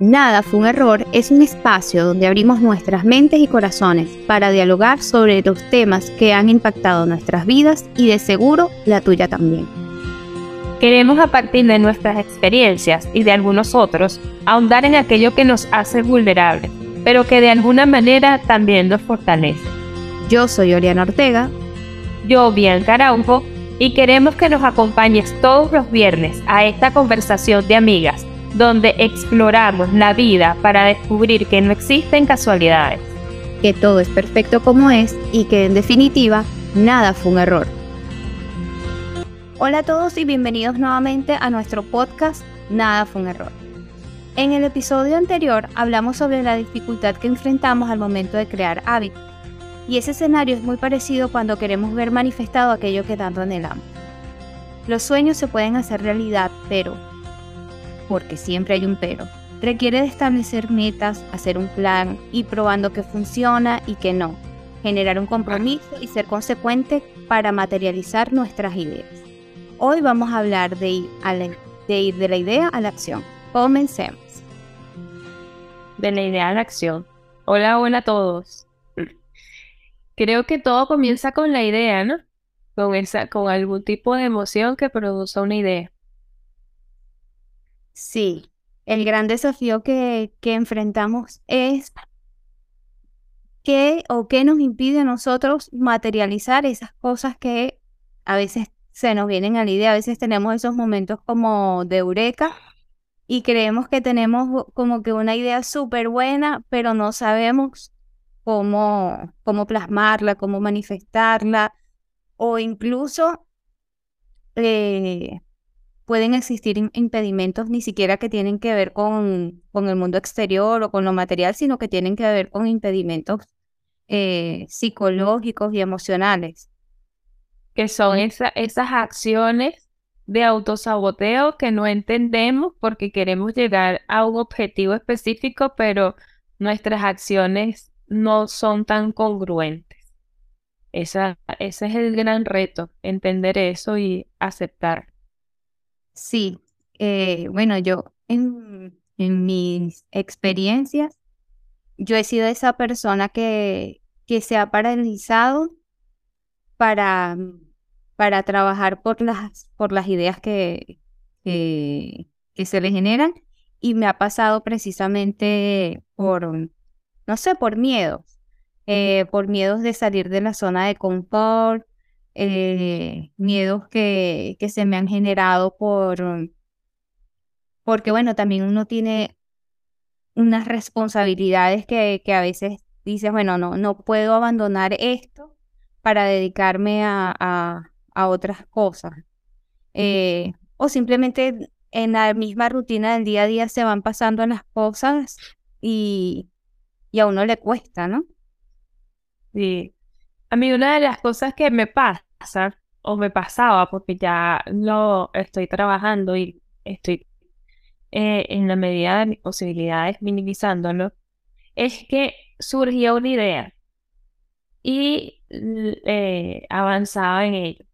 Nada fue un error es un espacio donde abrimos nuestras mentes y corazones para dialogar sobre los temas que han impactado nuestras vidas y de seguro la tuya también. Queremos a partir de nuestras experiencias y de algunos otros ahondar en aquello que nos hace vulnerables, pero que de alguna manera también nos fortalece. Yo soy Oriana Ortega. Yo, Bianca Araujo, y queremos que nos acompañes todos los viernes a esta conversación de amigas donde exploramos la vida para descubrir que no existen casualidades. Que todo es perfecto como es y que en definitiva nada fue un error. Hola a todos y bienvenidos nuevamente a nuestro podcast Nada fue un error. En el episodio anterior hablamos sobre la dificultad que enfrentamos al momento de crear hábitos. Y ese escenario es muy parecido cuando queremos ver manifestado aquello que tanto anhelamos. Los sueños se pueden hacer realidad, pero porque siempre hay un pero. Requiere de establecer metas, hacer un plan, y probando que funciona y que no. Generar un compromiso y ser consecuente para materializar nuestras ideas. Hoy vamos a hablar de ir, de, ir de la idea a la acción. Comencemos. De la idea a la acción. Hola, hola a todos. Creo que todo comienza con la idea, ¿no? Con, esa, con algún tipo de emoción que produce una idea. Sí, el gran desafío que, enfrentamos es qué o qué nos impide a nosotros materializar esas cosas que a veces se nos vienen a la idea, a veces tenemos esos momentos como de eureka y creemos que tenemos como que una idea súper buena, pero no sabemos cómo, cómo plasmarla, cómo manifestarla, o incluso eh, pueden existir impedimentos ni siquiera que tienen que ver con, con, el mundo exterior o con lo material, sino que tienen que ver con impedimentos eh, psicológicos y emocionales. Que son esas acciones de autosaboteo que no entendemos porque queremos llegar a un objetivo específico, pero nuestras acciones no son tan congruentes. Esa, ese es el gran reto, entender eso y aceptar. Sí, eh, bueno, yo en, mis experiencias, yo he sido esa persona que, que se ha paralizado para, para trabajar por las, por las ideas que, que, se le generan y me ha pasado precisamente por, no sé, por miedos, eh, por miedos de salir de la zona de confort, eh, miedos que, que, se me han generado por, porque bueno, también uno tiene unas responsabilidades que, que a veces dices, bueno, no, no puedo abandonar esto para dedicarme a, a, otras cosas. Eh, o simplemente en la misma rutina del día a día se van pasando las cosas y, y a uno le cuesta, ¿no? Sí. A mí una de las cosas que me pasa o me pasaba porque ya lo estoy trabajando y estoy eh, en la medida de mis posibilidades minimizándolo, es que surgía una idea y eh, avanzaba en ello.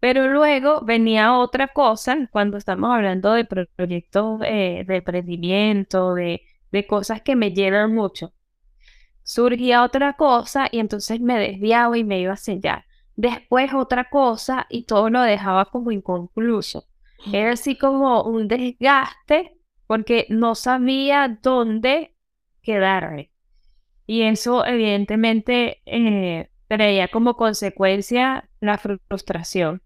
Pero luego venía otra cosa, cuando estamos hablando de proyectos eh, de emprendimiento, de, de cosas que me llenan mucho. Surgía otra cosa y entonces me desviaba y me iba a sellar después otra cosa y todo lo dejaba como inconcluso. Era así como un desgaste porque no sabía dónde quedarme. Y eso evidentemente eh, traía como consecuencia la frustración.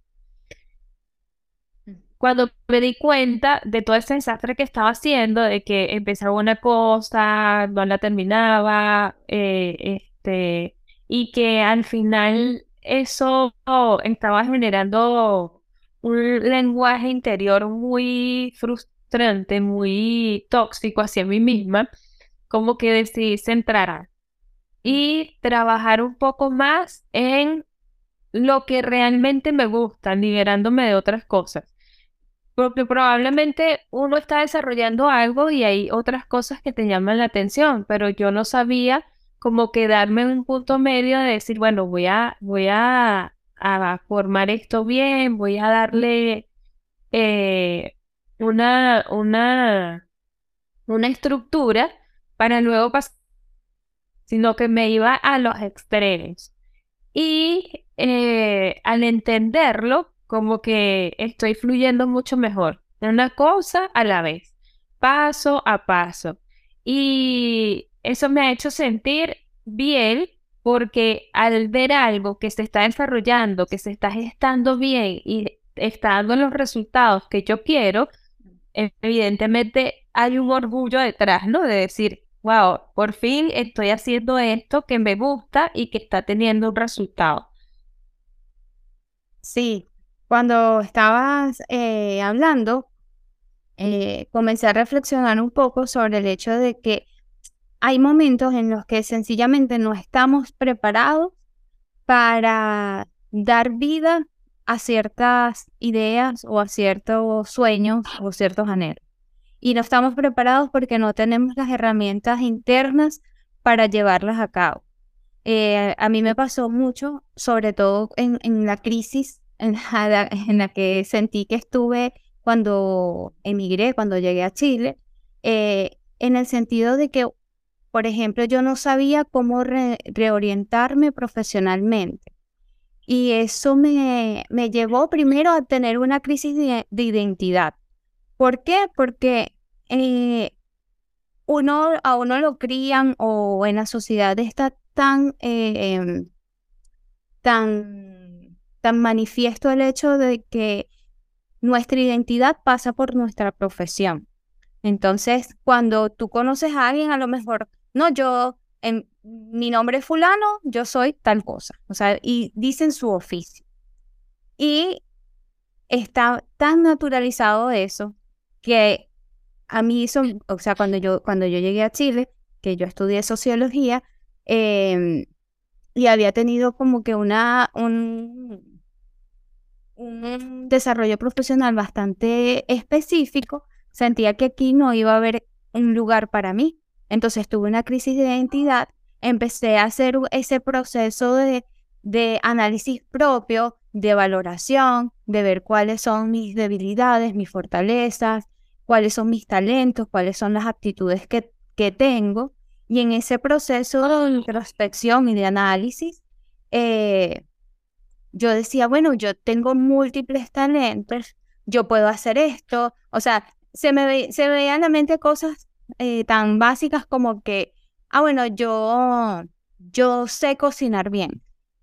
Cuando me di cuenta de todo ese desastre que estaba haciendo, de que empezaba una cosa, no la terminaba, eh, este, y que al final eso estaba generando un lenguaje interior muy frustrante, muy tóxico hacia mí misma, como que decidí centrar y trabajar un poco más en lo que realmente me gusta, liberándome de otras cosas. Porque probablemente uno está desarrollando algo y hay otras cosas que te llaman la atención, pero yo no sabía como quedarme en un punto medio de decir, bueno, voy a, voy a, formar esto bien, voy a darle eh, una, una, una estructura para luego pasar, sino que me iba a los extremos. Y eh, al entenderlo, como que estoy fluyendo mucho mejor, de una cosa a la vez, paso a paso. Y eso me ha hecho sentir bien porque al ver algo que se está desarrollando, que se está gestando bien y está dando los resultados que yo quiero, evidentemente hay un orgullo detrás, ¿no? De decir, wow, por fin estoy haciendo esto que me gusta y que está teniendo un resultado. Sí, cuando estabas eh, hablando, eh, comencé a reflexionar un poco sobre el hecho de que hay momentos en los que sencillamente no estamos preparados para dar vida a ciertas ideas o a ciertos sueños o ciertos anhelos. Y no estamos preparados porque no tenemos las herramientas internas para llevarlas a cabo. Eh, a mí me pasó mucho, sobre todo en, la crisis en la, que sentí que estuve cuando emigré, cuando llegué a Chile, eh, en el sentido de que por ejemplo, yo no sabía cómo reorientarme profesionalmente. Y eso me, me, llevó primero a tener una crisis de, identidad. ¿Por qué? Porque eh, uno, a uno lo crían o en la sociedad está tan, eh, em, tan, tan manifiesto el hecho de que nuestra identidad pasa por nuestra profesión. Entonces, cuando tú conoces a alguien, a lo mejor no, yo, en, mi nombre es fulano, yo soy tal cosa. O sea, y dicen su oficio. Y está tan naturalizado eso que a mí eso, o sea, cuando yo, cuando yo llegué a Chile, que yo estudié sociología, em, y había tenido como que una, un, un desarrollo profesional bastante específico, sentía que aquí no iba a haber un lugar para mí. Entonces tuve una crisis de identidad, empecé a hacer ese proceso de, de análisis propio, de valoración, de ver cuáles son mis debilidades, mis fortalezas, cuáles son mis talentos, cuáles son las aptitudes que, que tengo. Y en ese proceso de introspección y de análisis, eh, yo decía, bueno, yo tengo múltiples talentos, yo puedo hacer esto. O sea, se me, se me veían en la mente cosas eh, tan básicas como que, ah, bueno, yo, yo sé cocinar bien,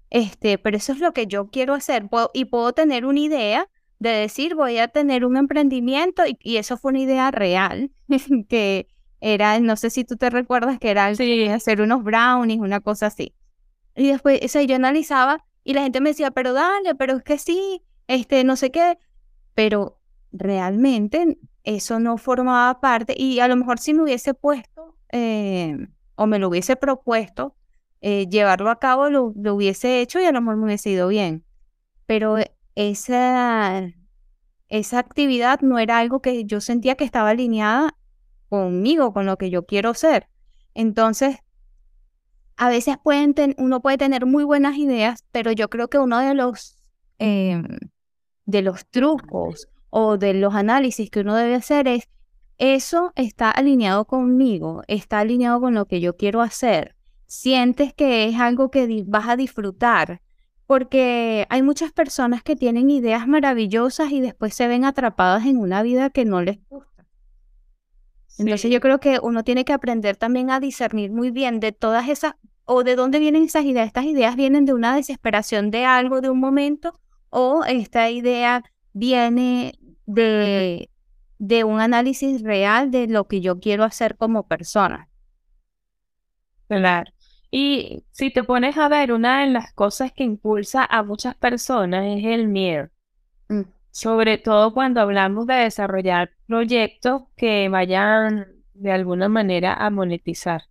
este, pero eso es lo que yo quiero hacer y puedo tener una idea de decir voy a tener un emprendimiento y, eso fue una idea real que era, no sé si tú te recuerdas que era hacer unos brownies, una cosa así. Y después, o yo analizaba y la gente me decía, pero dale, pero es que sí, este, no sé qué, pero realmente eso no formaba parte y a lo mejor si me hubiese puesto eh, o me lo hubiese propuesto, eh, llevarlo a cabo lo, hubiese hecho y a lo mejor me hubiese ido bien. Pero esa, esa actividad no era algo que yo sentía que estaba alineada conmigo, con lo que yo quiero ser. Entonces, a veces pueden uno puede tener muy buenas ideas, pero yo creo que uno de los, em, de los trucos o de los análisis que uno debe hacer es, eso está alineado conmigo, está alineado con lo que yo quiero hacer. Sientes que es algo que vas a disfrutar, porque hay muchas personas que tienen ideas maravillosas y después se ven atrapadas en una vida que no les gusta. Entonces yo creo que uno tiene que aprender también a discernir muy bien de todas esas, o de dónde vienen esas ideas. Estas ideas vienen de una desesperación de algo, de un momento, o esta idea viene de, de un análisis real de lo que yo quiero hacer como persona. Claro. Y si te pones a ver, una de las cosas que impulsa a muchas personas es el miedo. Mm. Sobre todo cuando hablamos de desarrollar proyectos que vayan de alguna manera a monetizar.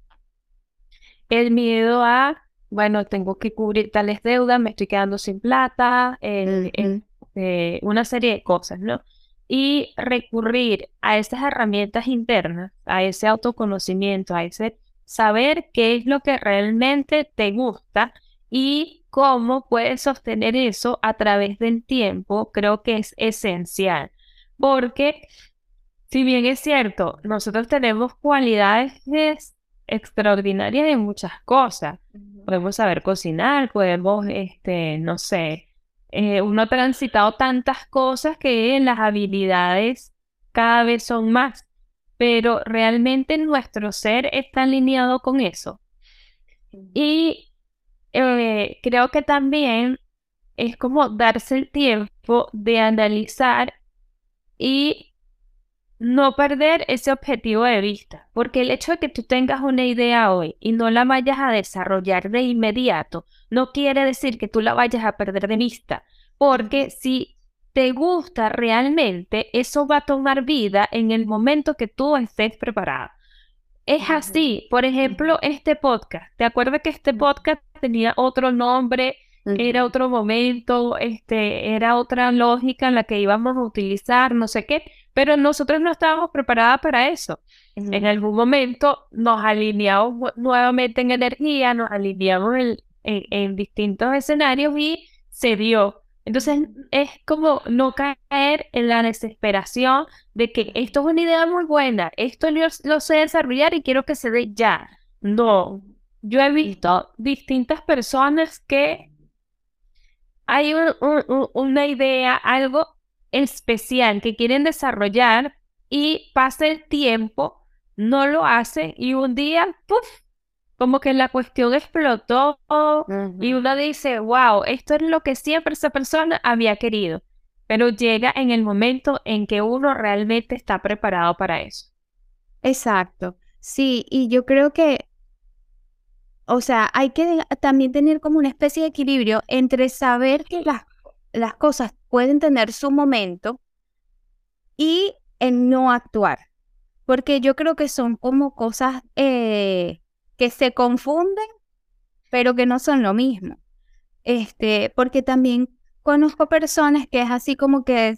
El miedo a, bueno, tengo que cubrir tales deudas, me estoy quedando sin plata, el, eh, una serie de cosas, ¿no? Y recurrir a esas herramientas internas, a ese autoconocimiento, a ese saber qué es lo que realmente te gusta y cómo puedes sostener eso a través del tiempo, creo que es esencial. Porque si bien es cierto, nosotros tenemos cualidades extraordinarias en muchas cosas. Podemos saber cocinar, podemos, este, no sé, eh, uno ha transitado tantas cosas que las habilidades cada vez son más, pero realmente nuestro ser está alineado con eso. Y eh, creo que también es como darse el tiempo de analizar y no perder ese objetivo de vista, porque el hecho de que tú tengas una idea hoy y no la vayas a desarrollar de inmediato, no quiere decir que tú la vayas a perder de vista, porque si te gusta realmente, eso va a tomar vida en el momento que tú estés preparado. Es así, por ejemplo, este podcast. ¿Te acuerdas que este podcast tenía otro nombre? Era otro momento, este, era otra lógica en la que íbamos a utilizar, no sé qué, pero nosotros no estábamos preparados para eso. En algún momento nos alineamos nuevamente en energía, nos alineamos en distintos escenarios y se dio. Entonces es como no caer en la desesperación de que esto es una idea muy buena, esto lo sé desarrollar y quiero que se dé ya. No, yo he visto distintas personas que hay una idea, algo especial que quieren desarrollar y pasa el tiempo, no lo hacen y un día, ¡puf! como que la cuestión explotó y uno dice, wow, esto es lo que siempre esa persona había querido, pero llega en el momento en que uno realmente está preparado para eso. Exacto, sí, y yo creo que, o sea, hay que también tener como una especie de equilibrio entre saber que las, las cosas pueden tener su momento y en no actuar, porque yo creo que son como cosas... Eh, que se confunden, pero que no son lo mismo. Este, porque también conozco personas que es así como que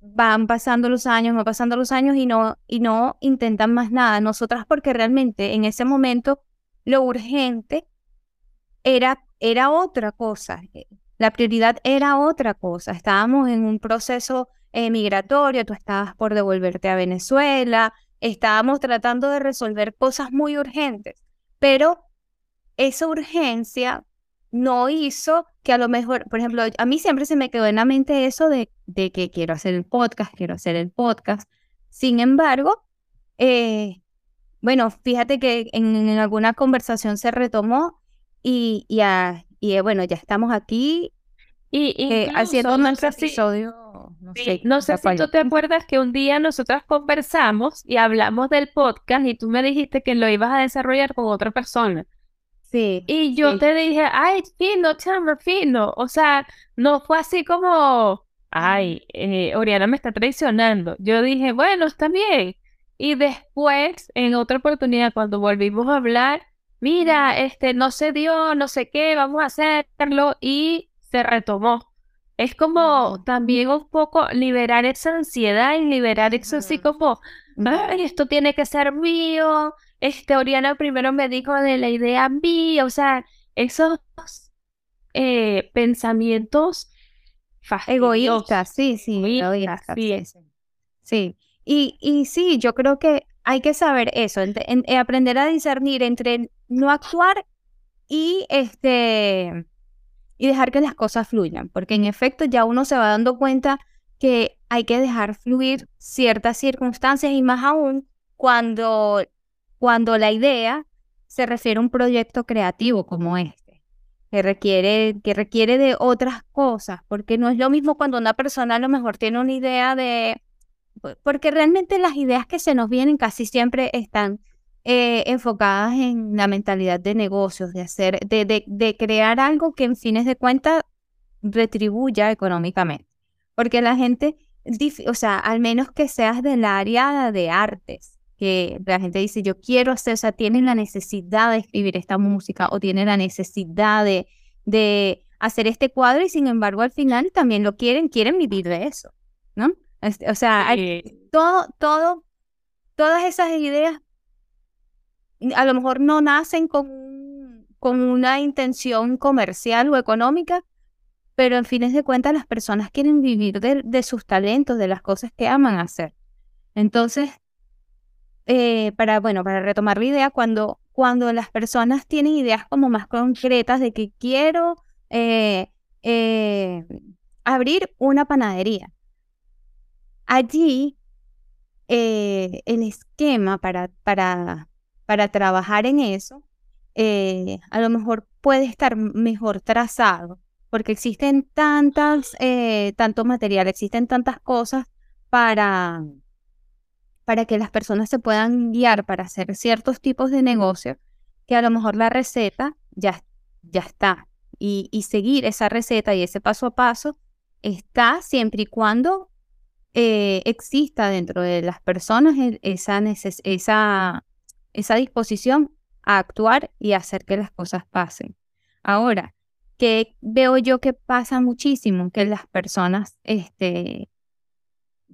van pasando los años, van pasando los años y no, y no intentan más nada. Nosotras porque realmente en ese momento lo urgente era, era otra cosa. La prioridad era otra cosa. Estábamos en un proceso eh, migratorio, tú estabas por devolverte a Venezuela, estábamos tratando de resolver cosas muy urgentes pero esa urgencia no hizo que a lo mejor, por ejemplo, a mí siempre se me quedó en la mente eso de, de que quiero hacer el podcast, quiero hacer el podcast. Sin embargo, eh, bueno, fíjate que en, alguna conversación se retomó y, y, y bueno, ya estamos aquí y eh, haciendo nuestro episodio. No sé, no sé si tú te acuerdas que un día nosotras conversamos y hablamos del podcast y tú me dijiste que lo ibas a desarrollar con otra persona. Sí. Y yo te dije, ay, fino, chama, fino. O sea, no fue así como, ay, eh, Oriana me está traicionando. Yo dije, bueno, está bien. Y después, en otra oportunidad, cuando volvimos a hablar, mira, este, no se dio, no sé qué, vamos a hacerlo. Y se retomó. Es como también un poco liberar esa ansiedad y liberar eso así como, ay, esto tiene que ser mío. Este, Oriana primero me dijo de la idea mía, o sea, esos eh, pensamientos egoístas, sí, sí, egoístas, sí. sí. Y, y sí, yo creo que hay que saber eso, eh, aprender a discernir entre no actuar y este y dejar que las cosas fluyan, porque en efecto ya uno se va dando cuenta que hay que dejar fluir ciertas circunstancias y más aún cuando, cuando la idea se refiere a un proyecto creativo como este, que requiere, que requiere de otras cosas, porque no es lo mismo cuando una persona a lo mejor tiene una idea de, porque realmente las ideas que se nos vienen casi siempre están eh, enfocadas en la mentalidad de negocios, de hacer, de, de, crear algo que en fines de cuentas retribuya económicamente. Porque la gente, o sea, al menos que seas del área de artes, que la gente dice, yo quiero hacer, o sea, tienen la necesidad de escribir esta música o tienen la necesidad de, de hacer este cuadro y sin embargo al final también lo quieren, quieren vivir de eso, ¿no? Este, o sea, todo, todo, todas esas ideas a lo mejor no nacen con, con una intención comercial o económica, pero en fines de cuentas las personas quieren vivir de, sus talentos, de las cosas que aman hacer. Entonces, eh, para, bueno, para retomar la idea, cuando, cuando las personas tienen ideas como más concretas de que quiero eh, eh, abrir una panadería, allí el esquema para, para, para trabajar en eso a lo mejor puede estar mejor trazado, porque existen tantas, tanto material, existen tantas cosas para, para que las personas se puedan guiar para hacer ciertos tipos de negocios, que a lo mejor la receta ya, ya está. Y, seguir esa receta y ese paso a paso está siempre y cuando eh, exista dentro de las personas esa, esa, esa disposición a actuar y hacer que las cosas pasen. Ahora, que veo yo que pasa muchísimo, que las personas este,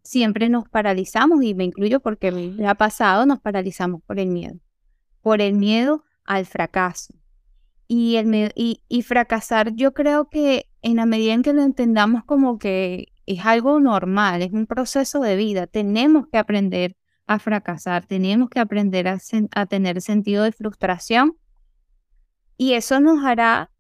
siempre nos paralizamos, y me incluyo porque me ha pasado, nos paralizamos por el miedo, por el miedo al fracaso. Y, el, y, y fracasar yo creo que en la medida en que lo entendamos como que es algo normal, es un proceso de vida, tenemos que aprender a fracasar, tenemos que aprender a, tener sentido de frustración y eso nos hará,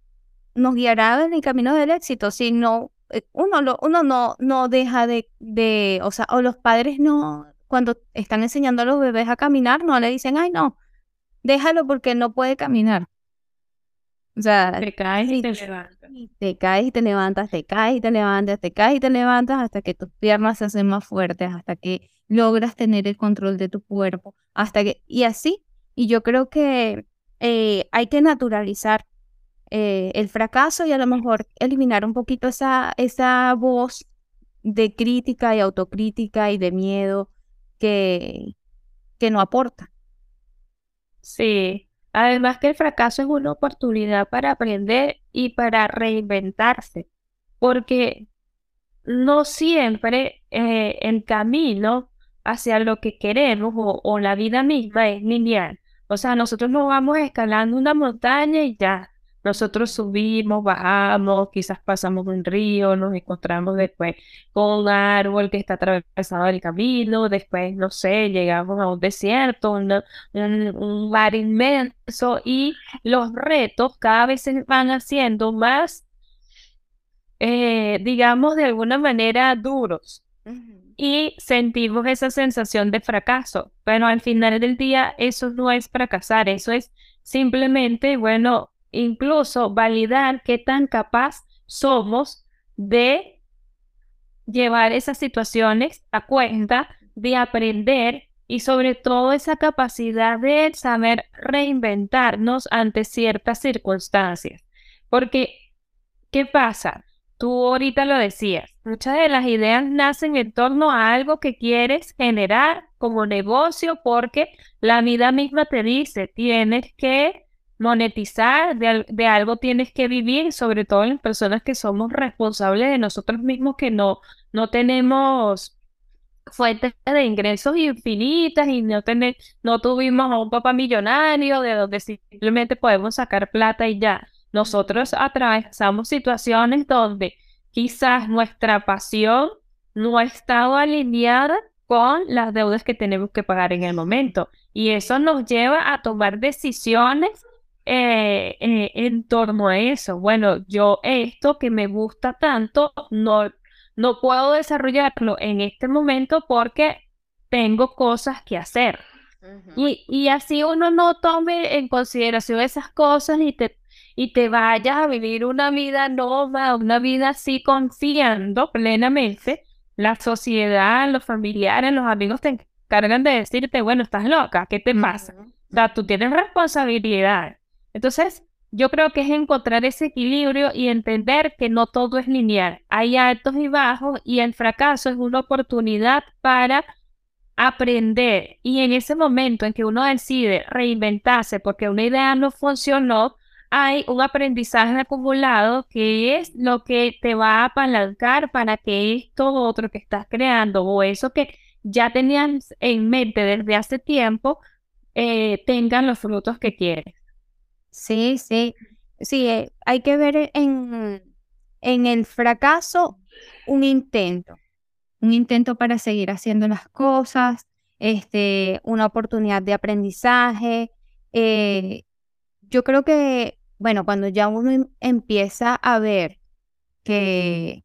nos guiará en el camino del éxito. Si no eh, uno, lo, uno no, no deja de, de, o sea, o los padres no, cuando están enseñando a los bebés a caminar, no le dicen, ay, no, déjalo porque no puede caminar. O sea, te caes y te levantas. Te caes y te levantas, te caes y te levantas, te caes y te levantas hasta que tus piernas se hacen más fuertes, hasta que logras tener el control de tu cuerpo, hasta que, y así. Y yo creo que eh, hay que naturalizar eh, el fracaso y a lo mejor eliminar un poquito esa, esa voz de crítica y autocrítica y de miedo que, que no aporta. Sí, además que el fracaso es una oportunidad para aprender y para reinventarse, porque no siempre eh, el camino hacia lo que queremos o, o, la vida misma es lineal. O sea, nosotros no vamos escalando una montaña y ya, nosotros subimos, bajamos, quizás pasamos un río, nos encontramos después con un árbol que está atravesado el camino, después, no sé, llegamos a un desierto, un, mar inmenso y los retos cada vez se van haciendo más, eh, digamos, de alguna manera duros. Y sentimos esa sensación de fracaso, pero al final del día eso no es fracasar, eso es simplemente, bueno, incluso validar qué tan capaz somos de llevar esas situaciones a cuenta, de aprender y sobre todo esa capacidad de saber reinventarnos ante ciertas circunstancias. Porque, ¿qué pasa? Tú ahorita lo decías, muchas de las ideas nacen en torno a algo que quieres generar como negocio porque la vida misma te dice, tienes que monetizar, de, algo tienes que vivir, sobre todo en las personas que somos responsables de nosotros mismos, que no, no tenemos fuentes de ingresos infinitas y no, tener, no tuvimos a un papá millonario de donde simplemente podemos sacar plata y ya. Nosotros atravesamos situaciones donde quizás nuestra pasión no ha estado alineada con las deudas que tenemos que pagar en el momento. Y eso nos lleva a tomar decisiones eh, eh, en torno a eso. Bueno, yo esto que me gusta tanto, no, no puedo desarrollarlo en este momento porque tengo cosas que hacer. y, y, así uno no tome en consideración esas cosas y te, y te vayas a vivir una vida nómada, una vida así confiando plenamente, la sociedad, los familiares, los amigos te encargan de decirte, bueno, estás loca, ¿qué te pasa? O sea, tú tienes responsabilidad. Entonces, yo creo que es encontrar ese equilibrio y entender que no todo es lineal. Hay altos y bajos y el fracaso es una oportunidad para aprender. Y en ese momento en que uno decide reinventarse porque una idea no funcionó, hay un aprendizaje acumulado que es lo que te va a apalancar para que esto otro que estás creando o eso que ya tenías en mente desde hace tiempo eh, tengan los frutos que quieres. Sí, sí, sí, eh, hay que ver en, en el fracaso un intento, un intento para seguir haciendo las cosas, este, una oportunidad de aprendizaje. Eh, yo creo que, bueno, cuando ya uno em, empieza a ver que,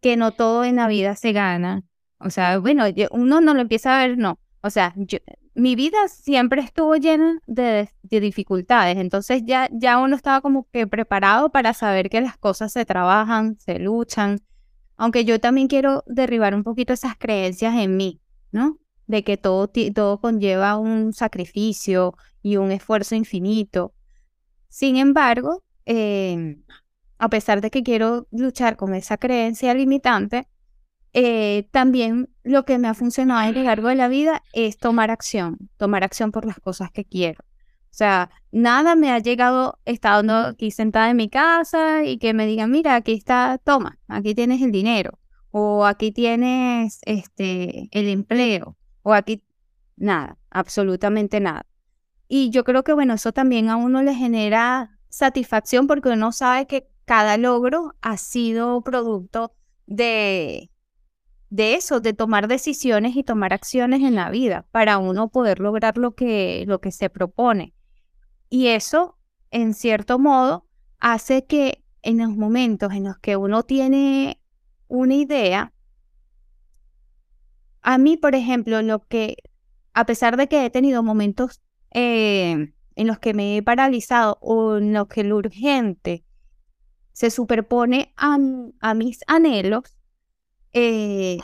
que no todo en la vida se gana, o sea, bueno, uno no lo empieza a ver, no. O sea, mi vida siempre estuvo llena de, dificultades, entonces ya, ya uno estaba como que preparado para saber que las cosas se trabajan, se luchan, aunque yo también quiero derribar un poquito esas creencias en mí, ¿no? De que todo, todo conlleva un sacrificio y un esfuerzo infinito. Sin embargo, em, a pesar de que quiero luchar con esa creencia limitante, eh, también lo que me ha funcionado a lo largo de la vida es tomar acción, tomar acción por las cosas que quiero. O sea, nada me ha llegado estando aquí sentada en mi casa y que me digan, mira, aquí está, toma, aquí tienes el dinero, o aquí tienes este, el empleo, o aquí, nada, absolutamente nada. Y yo creo que, bueno, eso también a uno le genera satisfacción porque uno sabe que cada logro ha sido producto de, de eso, de tomar decisiones y tomar acciones en la vida para uno poder lograr lo que, lo que se propone. Y eso, en cierto modo, hace que en los momentos en los que uno tiene una idea, a mí, por ejemplo, lo que, a pesar de que he tenido momentos eh, en los que me he paralizado o en los que lo urgente se superpone a, a mis anhelos, eh,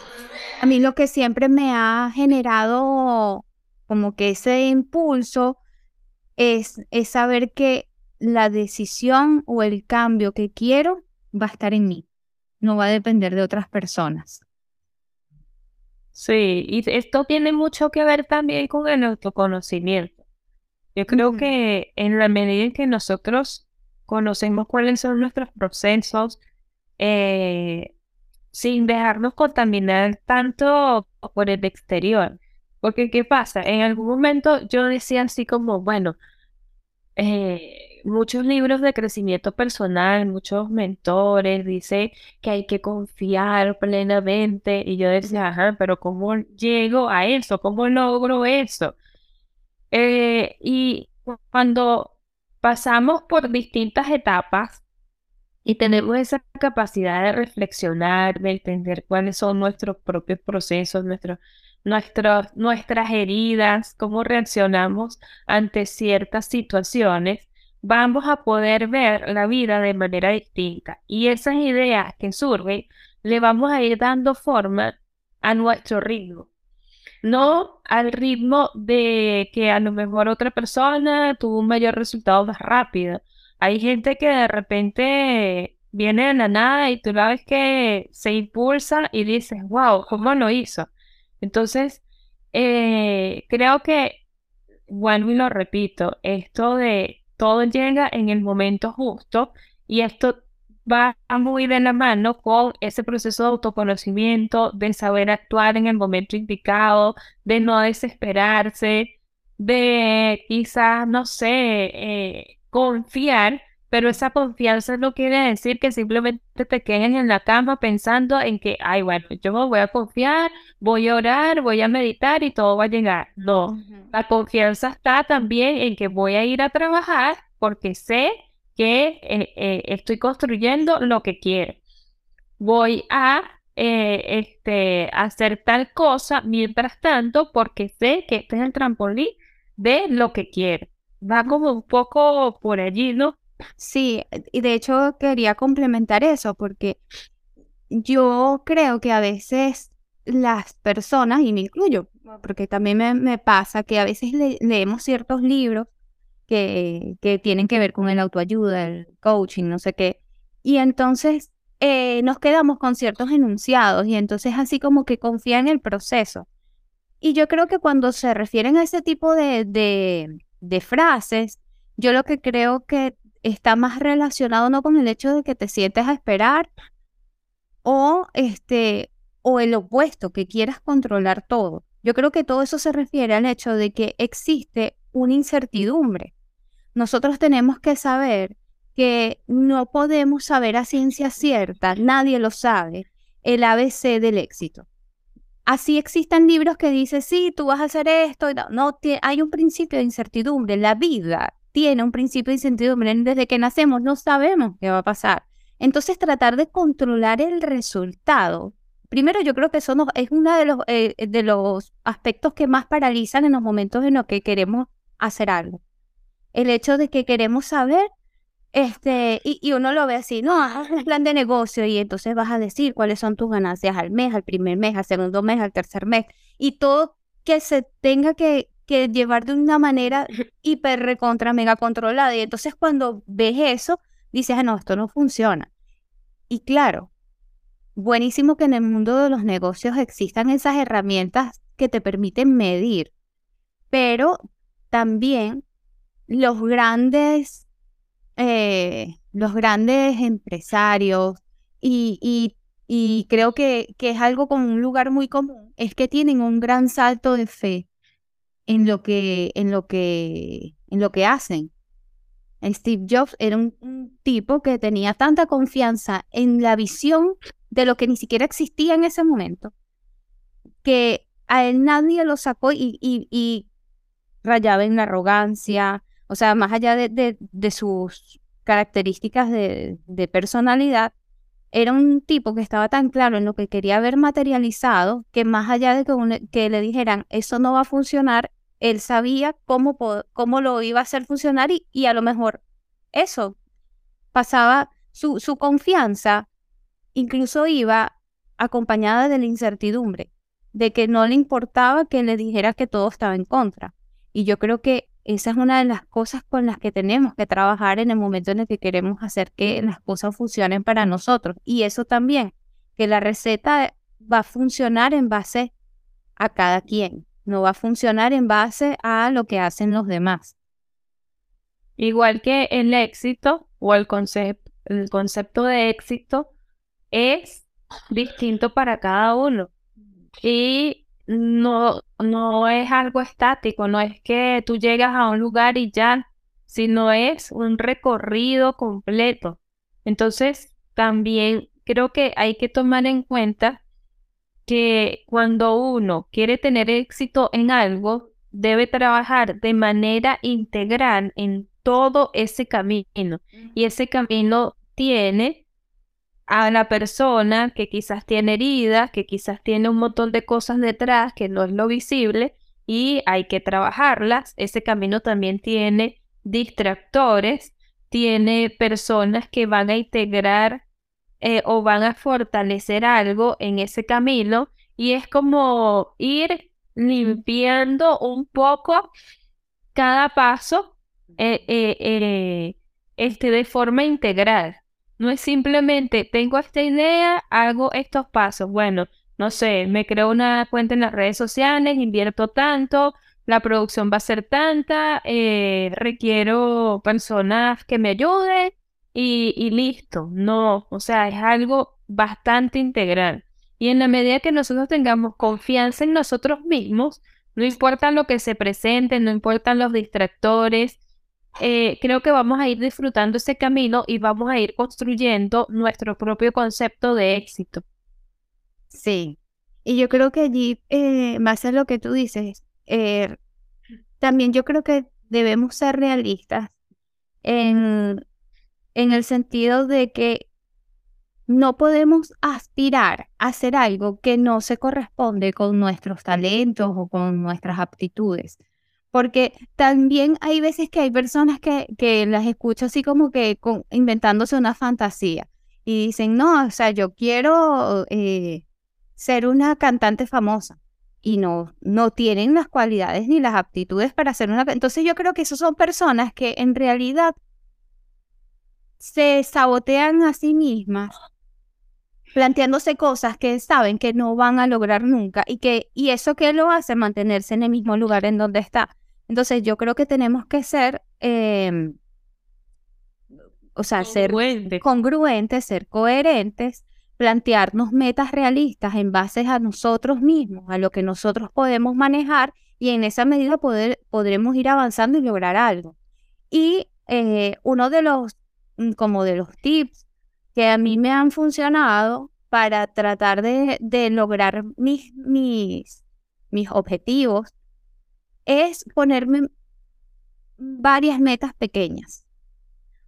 a mí lo que siempre me ha generado como que ese impulso es, es saber que la decisión o el cambio que quiero va a estar en mí, no va a depender de otras personas. Sí, y esto tiene mucho que ver también con el autoconocimiento. Yo creo que en la medida en que nosotros conocemos cuáles son nuestros procesos, eh, sin dejarnos contaminar tanto por el exterior. Porque, ¿qué pasa? En algún momento yo decía así como, bueno, eh, muchos libros de crecimiento personal, muchos mentores dicen que hay que confiar plenamente. Y yo decía, ajá, pero ¿cómo llego a eso? ¿Cómo logro eso? Eh, y cuando pasamos por distintas etapas, y tenemos esa capacidad de reflexionar, de entender cuáles son nuestros propios procesos, nuestras heridas, cómo reaccionamos ante ciertas situaciones, vamos a poder ver la vida de manera distinta. Y esas ideas que surgen, le vamos a ir dando forma a nuestro ritmo. No al ritmo de que a lo mejor otra persona tuvo un mayor resultado más rápido, hay gente que de repente viene de la nada y tú la ves que se impulsa y dices, wow, ¿cómo lo hizo? Entonces, eh, creo que, bueno, y lo repito, esto de todo llega en el momento justo y esto va muy de la mano con ese proceso de autoconocimiento, de saber actuar en el momento indicado, de no desesperarse, de quizás, no sé, eh, confiar, pero esa confianza no quiere decir que simplemente te quedes en la cama pensando en que, ay, bueno, yo me voy a confiar, voy a orar, voy a meditar y todo va a llegar. No, la confianza está también en que voy a ir a trabajar porque sé que eh, eh, estoy construyendo lo que quiero. Voy a eh, este, hacer tal cosa mientras tanto porque sé que este es el trampolín de lo que quiero va como un poco por allí, ¿no? Sí, y de hecho quería complementar eso porque yo creo que a veces las personas, y me incluyo, porque también me, pasa que a veces leemos ciertos libros que, que, tienen que ver con el autoayuda, el coaching, no sé qué, y entonces eh, nos quedamos con ciertos enunciados y entonces así como que confía en el proceso. Y yo creo que cuando se refieren a ese tipo de, de frases, yo lo que creo que está más relacionado no con el hecho de que te sientes a esperar o este o el opuesto, que quieras controlar todo. Yo creo que todo eso se refiere al hecho de que existe una incertidumbre. Nosotros tenemos que saber que no podemos saber a ciencia cierta, nadie lo sabe, el ABC del éxito. Así existen libros que dicen, sí, tú vas a hacer esto. No, hay un principio de incertidumbre. La vida tiene un principio de incertidumbre. Desde que nacemos no sabemos qué va a pasar. Entonces, tratar de controlar el resultado. Primero, yo creo que eso es uno los, eh, de los aspectos que más paralizan en los momentos en los que queremos hacer algo. El hecho de que queremos saber este, y, uno lo ve así, no, haz un plan de negocio y entonces vas a decir cuáles son tus ganancias al mes, al primer mes, al segundo mes, al tercer mes, y todo que se tenga que, que llevar de una manera hiper recontra mega controlada. Y entonces cuando ves eso, dices, ah, no, esto no funciona. Y claro, buenísimo que en el mundo de los negocios existan esas herramientas que te permiten medir, pero también los grandes eh, los grandes empresarios y, y, creo que, que, es algo con un lugar muy común, es que tienen un gran salto de fe en lo que, en lo que, en lo que hacen. Steve Jobs era un, tipo que tenía tanta confianza en la visión de lo que ni siquiera existía en ese momento, que a él nadie lo sacó y, y, y rayaba en la arrogancia, o sea, más allá de, sus características de, personalidad, era un tipo que estaba tan claro en lo que quería ver materializado que más allá de que, que le dijeran eso no va a funcionar, él sabía cómo, cómo lo iba a hacer funcionar y, y a lo mejor eso pasaba, su, su confianza incluso iba acompañada de la incertidumbre, de que no le importaba que le dijera que todo estaba en contra. Y yo creo que esa es una de las cosas con las que tenemos que trabajar en el momento en el que queremos hacer que las cosas funcionen para nosotros. Y eso también, que la receta va a funcionar en base a cada quien, no va a funcionar en base a lo que hacen los demás. Igual que el éxito o el, concepto, el concepto de éxito es distinto para cada uno. Y no, no es algo estático, no es que tú llegas a un lugar y ya, sino es un recorrido completo. Entonces, también creo que hay que tomar en cuenta que cuando uno quiere tener éxito en algo, debe trabajar de manera integral en todo ese camino. Y ese camino tiene a la persona que quizás tiene heridas, que quizás tiene un montón de cosas detrás que no es lo visible y hay que trabajarlas. Ese camino también tiene distractores, tiene personas que van a integrar eh, o van a fortalecer algo en ese camino y es como ir limpiando un poco cada paso eh, eh, este, de forma integral. No es simplemente tengo esta idea, hago estos pasos. Bueno, no sé, me creo una cuenta en las redes sociales, invierto tanto, la producción va a ser tanta, eh, requiero personas que me ayuden y, y listo. No, o sea, es algo bastante integral. Y en la medida que nosotros tengamos confianza en nosotros mismos, no importa lo que se presente, no importan los distractores, eh, creo que vamos a ir disfrutando ese camino y vamos a ir construyendo nuestro propio concepto de éxito. Sí, y yo creo que allí, eh, más a lo que tú dices, eh, también yo creo que debemos ser realistas en, en el sentido de que no podemos aspirar a hacer algo que no se corresponde con nuestros talentos o con nuestras aptitudes. Porque también hay veces que hay personas que, que las escucho así como que inventándose una fantasía y dicen, no, o sea, yo quiero eh, ser una cantante famosa y no, no tienen las cualidades ni las aptitudes para ser una... Entonces yo creo que esas son personas que en realidad se sabotean a sí mismas planteándose cosas que saben que no van a lograr nunca y que y eso que lo hace mantenerse en el mismo lugar en donde está. Entonces yo creo que tenemos que ser, em, o sea, ser congruentes, ser coherentes, plantearnos metas realistas en base a nosotros mismos, a lo que nosotros podemos manejar y en esa medida poder, podremos ir avanzando y lograr algo. Y eh, uno de los, mm, como de los tips que a mí me han funcionado para tratar de, de lograr mis, mis, mis objetivos es ponerme varias metas pequeñas.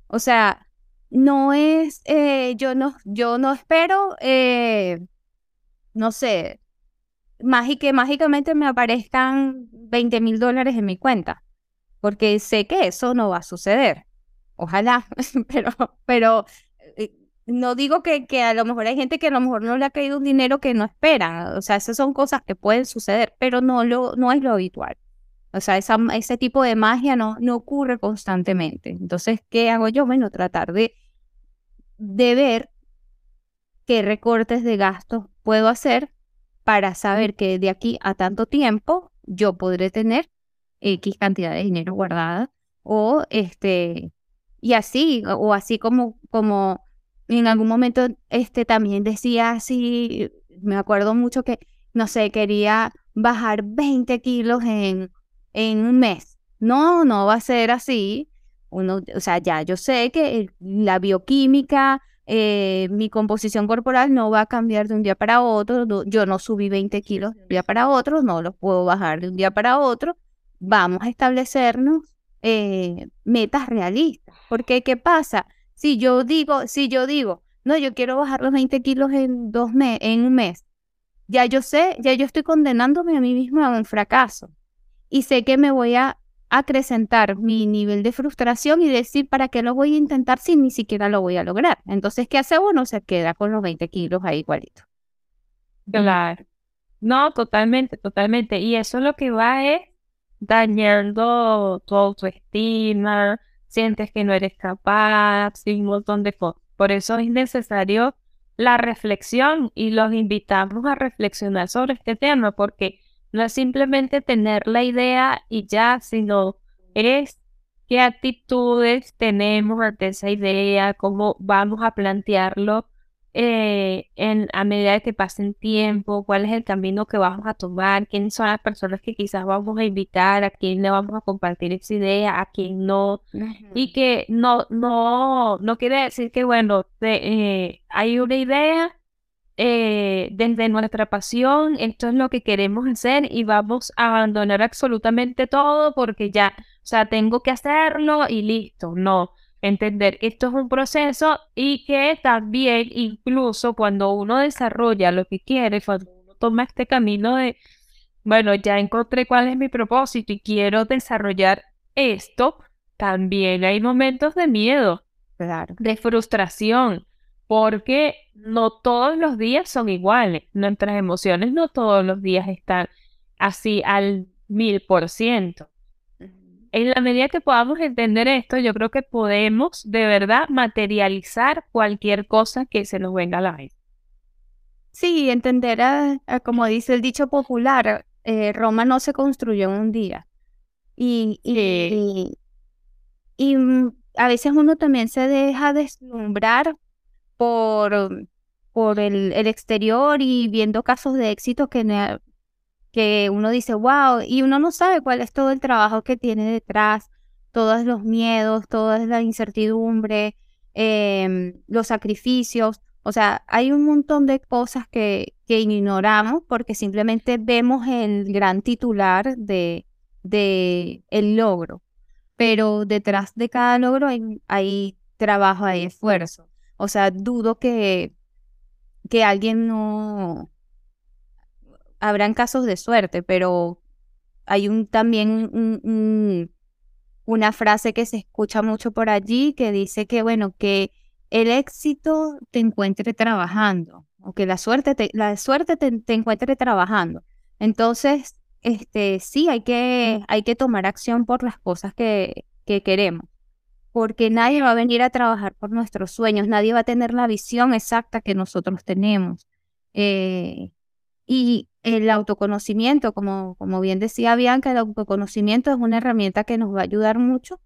O sea, no es, eh, yo no, yo no espero, eh, no sé, que mágicamente me aparezcan 20 mil dólares en mi cuenta, porque sé que eso no va a suceder. Ojalá, pero, pero eh, no digo que, que a lo mejor hay gente que a lo mejor no le ha caído un dinero que no espera. O sea, esas son cosas que pueden suceder, pero no, lo, no es lo habitual. O sea, esa, ese tipo de magia no, no ocurre constantemente. Entonces, ¿qué hago yo? Bueno, tratar de, de ver qué recortes de gastos puedo hacer para saber que de aquí a tanto tiempo yo podré tener X cantidad de dinero guardada o este y así o así como como en algún momento este también decía así me acuerdo mucho que no sé quería bajar 20 kilos en en un mes. No, no va a ser así. Uno, o sea, ya yo sé que la bioquímica, eh, mi composición corporal no va a cambiar de un día para otro. yo no subí 20 kilos de un día para otro, no los puedo bajar de un día para otro. Vamos a establecernos eh, metas realistas. Porque, ¿qué pasa? Si yo digo, si yo digo, no, yo quiero bajar los 20 kilos en, dos meses, en un mes, ya yo sé, ya yo estoy condenándome a mí mismo a un fracaso y sé que me voy a acrecentar mi nivel de frustración y decir, ¿para qué lo voy a intentar si ni siquiera lo voy a lograr? Entonces, ¿qué hace uno? Se queda con los 20 kilos ahí igualito. Claro. No, totalmente, totalmente. Y eso lo que va es dañando tu autoestima, sientes que no eres capaz, y un montón de cosas. Por eso es necesario la reflexión y los invitamos a reflexionar sobre este tema, porque no es simplemente tener la idea y ya, sino es qué actitudes tenemos ante esa idea, cómo vamos a plantearlo eh, en, a medida que pasen tiempo, cuál es el camino que vamos a tomar, quiénes son las personas que quizás vamos a invitar, a quién le vamos a compartir esa idea, a quién no. Y que no, no, no quiere decir que, bueno, eh, hay una idea eh, desde nuestra pasión, esto es lo que queremos hacer y vamos a abandonar absolutamente todo porque ya, o sea, tengo que hacerlo y listo. No, entender que esto es un proceso y que también incluso cuando uno desarrolla lo que quiere, cuando uno toma este camino de, bueno, ya encontré cuál es mi propósito y quiero desarrollar esto, también hay momentos de miedo, de frustración porque no todos los días son iguales. Nuestras emociones no todos los días están así al mil por ciento. En la medida que podamos entender esto, yo creo que podemos de verdad materializar cualquier cosa que se nos venga a la mente. Sí, entender, como dice el dicho popular, eh, Roma no se construyó en un día. Y, y, y, mm, a veces uno también se deja deslumbrar por, por el, exterior y viendo casos de éxito que, que uno dice, wow, y uno no sabe cuál es todo el trabajo que tiene detrás, todos los miedos, toda la incertidumbre, em, los sacrificios. O sea, hay un montón de cosas que, que ignoramos porque simplemente vemos el gran titular de, de el logro. Pero detrás de cada logro hay, hay trabajo, hay esfuerzo. O sea, dudo que, que alguien no... Habrán casos de suerte, pero hay un, también una frase que se escucha mucho por allí que dice que, bueno, que el éxito te encuentre trabajando, o que la suerte te, la suerte te, encuentre trabajando. Entonces, este, sí, hay que, hay que tomar acción por las cosas que, que queremos porque nadie va a venir a trabajar por nuestros sueños, nadie va a tener la visión exacta que nosotros tenemos. Eh, y el autoconocimiento, como, como bien decía Bianca, el autoconocimiento es una herramienta que nos va a ayudar mucho.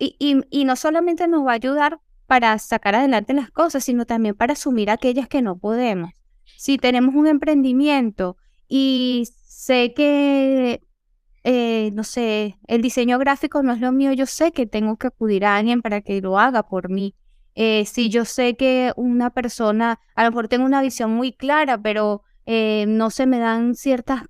y, y, no solamente nos va a ayudar para sacar adelante las cosas, sino también para asumir aquellas que no podemos. Si tenemos un emprendimiento y sé que eh, no sé, el diseño gráfico no es lo mío, yo sé que tengo que acudir a alguien para que lo haga por mí. Eh, si yo sé que una persona, a lo mejor tengo una visión muy clara, pero eh, no se me dan ciertas,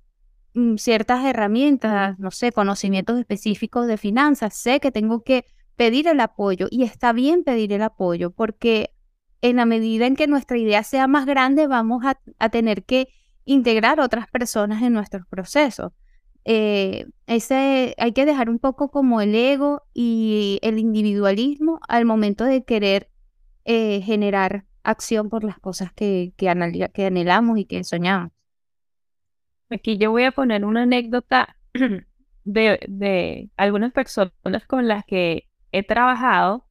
mm, ciertas herramientas, no sé, conocimientos específicos de finanzas, sé que tengo que pedir el apoyo y está bien pedir el apoyo porque en la medida en que nuestra idea sea más grande, vamos a, tener que integrar otras personas en nuestros procesos. Eh, ese, hay que dejar un poco como el ego y el individualismo al momento de querer eh, generar acción por las cosas que, que, anhelamos y que soñamos. Aquí yo voy a poner una anécdota de, de algunas personas con las que he trabajado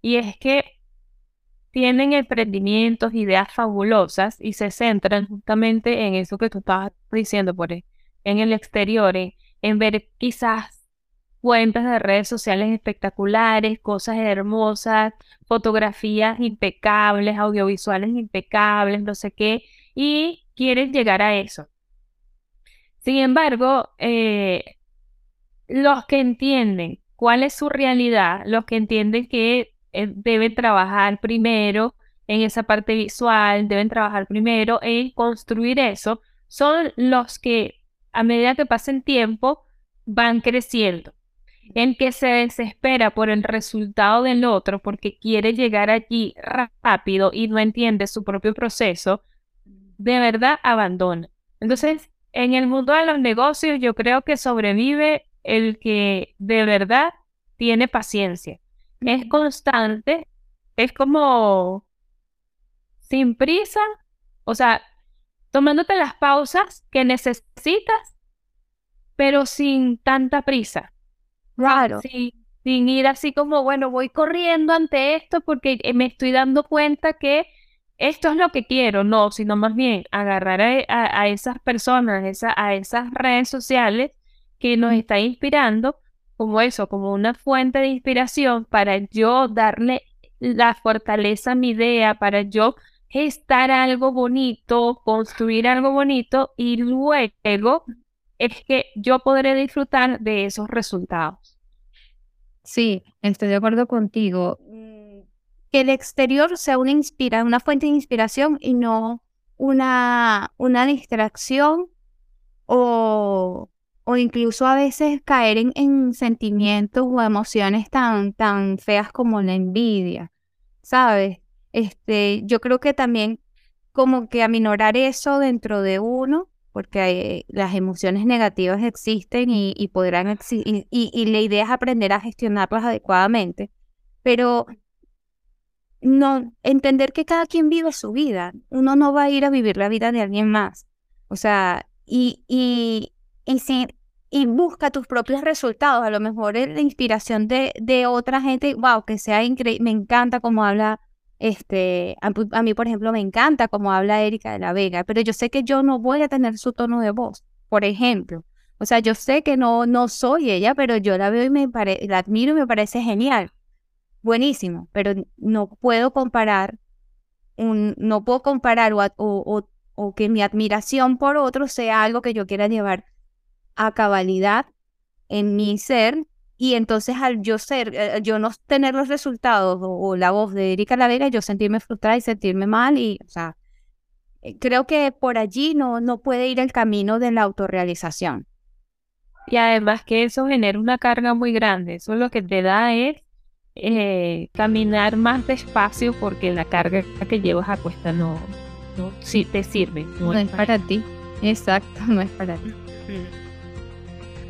y es que tienen emprendimientos, ideas fabulosas y se centran justamente en eso que tú estabas diciendo, por e, en el exterior, en, ver quizás cuentas de redes sociales espectaculares, cosas hermosas, fotografías impecables, audiovisuales impecables, no sé qué, y quieren llegar a eso. Sin embargo, eh, los que entienden cuál es su realidad, los que entienden que eh, deben trabajar primero en esa parte visual, deben trabajar primero en construir eso, son los que a medida que pasen tiempo van creciendo. En que se desespera por el resultado del otro porque quiere llegar allí rápido y no entiende su propio proceso, de verdad abandona. Entonces, en el mundo de los negocios yo creo que sobrevive el que de verdad tiene paciencia es constante, es como sin prisa, o sea, tomándote las pausas que necesitas, pero sin tanta prisa. Claro. sin ir así como, bueno, voy corriendo ante esto porque me estoy dando cuenta que esto es lo que quiero, no, sino más bien agarrar a, esas personas, a esas redes sociales que nos están inspirando como eso, como una fuente de inspiración para yo darle la fortaleza a mi idea, para yo gestar algo bonito, construir algo bonito y luego es que yo podré disfrutar de esos resultados. Sí, estoy de acuerdo contigo. Mm, que el exterior sea una, inspira una fuente de inspiración y no una, una distracción o o incluso a veces caer en, sentimientos o emociones tan, tan feas como la envidia, ¿sabes? Este, yo creo que también como que aminorar eso dentro de uno, porque las emociones negativas existen y, podrán existir, y, la idea es aprender a gestionarlas adecuadamente, pero no entender que cada quien vive su vida, uno no va a ir a vivir la vida de alguien más, o sea, y, y, y si y busca tus propios resultados. A lo mejor es la inspiración de, de otra gente, wow, que sea increíble. Me encanta cómo habla, este, a, mí, por ejemplo, me encanta cómo habla Erika de la Vega, pero yo sé que yo no voy a tener su tono de voz, por ejemplo. O sea, yo sé que no, no soy ella, pero yo la veo y me la admiro y me parece genial. Buenísimo, pero no puedo comparar, un, no puedo comparar o, o, o que mi admiración por otro sea algo que yo quiera llevar a cabalidad en mi ser y entonces al yo ser, eh, yo no tener los resultados o, la voz de Erika Lavera, yo sentirme frustrada y sentirme mal y, o sea, eh, creo que por allí no, no puede ir el camino de la autorrealización. Y además que eso genera una carga muy grande, eso lo que te da es eh, caminar más despacio porque la carga que llevas a cuesta no, no sí, te sirve. No, es para ti, exacto, no es para ti.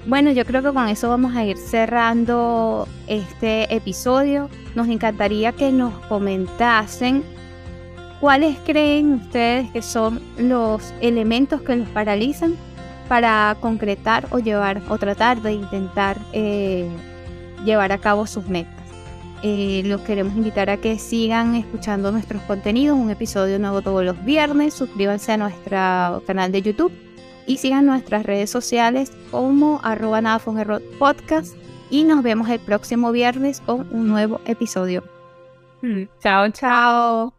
Bueno, yo creo que con eso vamos a ir cerrando este episodio. Nos encantaría que nos comentasen cuáles creen ustedes que son los elementos que los paralizan para concretar o llevar o tratar de intentar eh, llevar a cabo sus metas. Eh, los queremos invitar a que sigan escuchando nuestros contenidos, un episodio nuevo todos los viernes. Suscríbanse a nuestro canal de YouTube y sigan nuestras redes sociales como arroba nada podcast y nos vemos el próximo viernes con un nuevo episodio. Mm, chao, chao.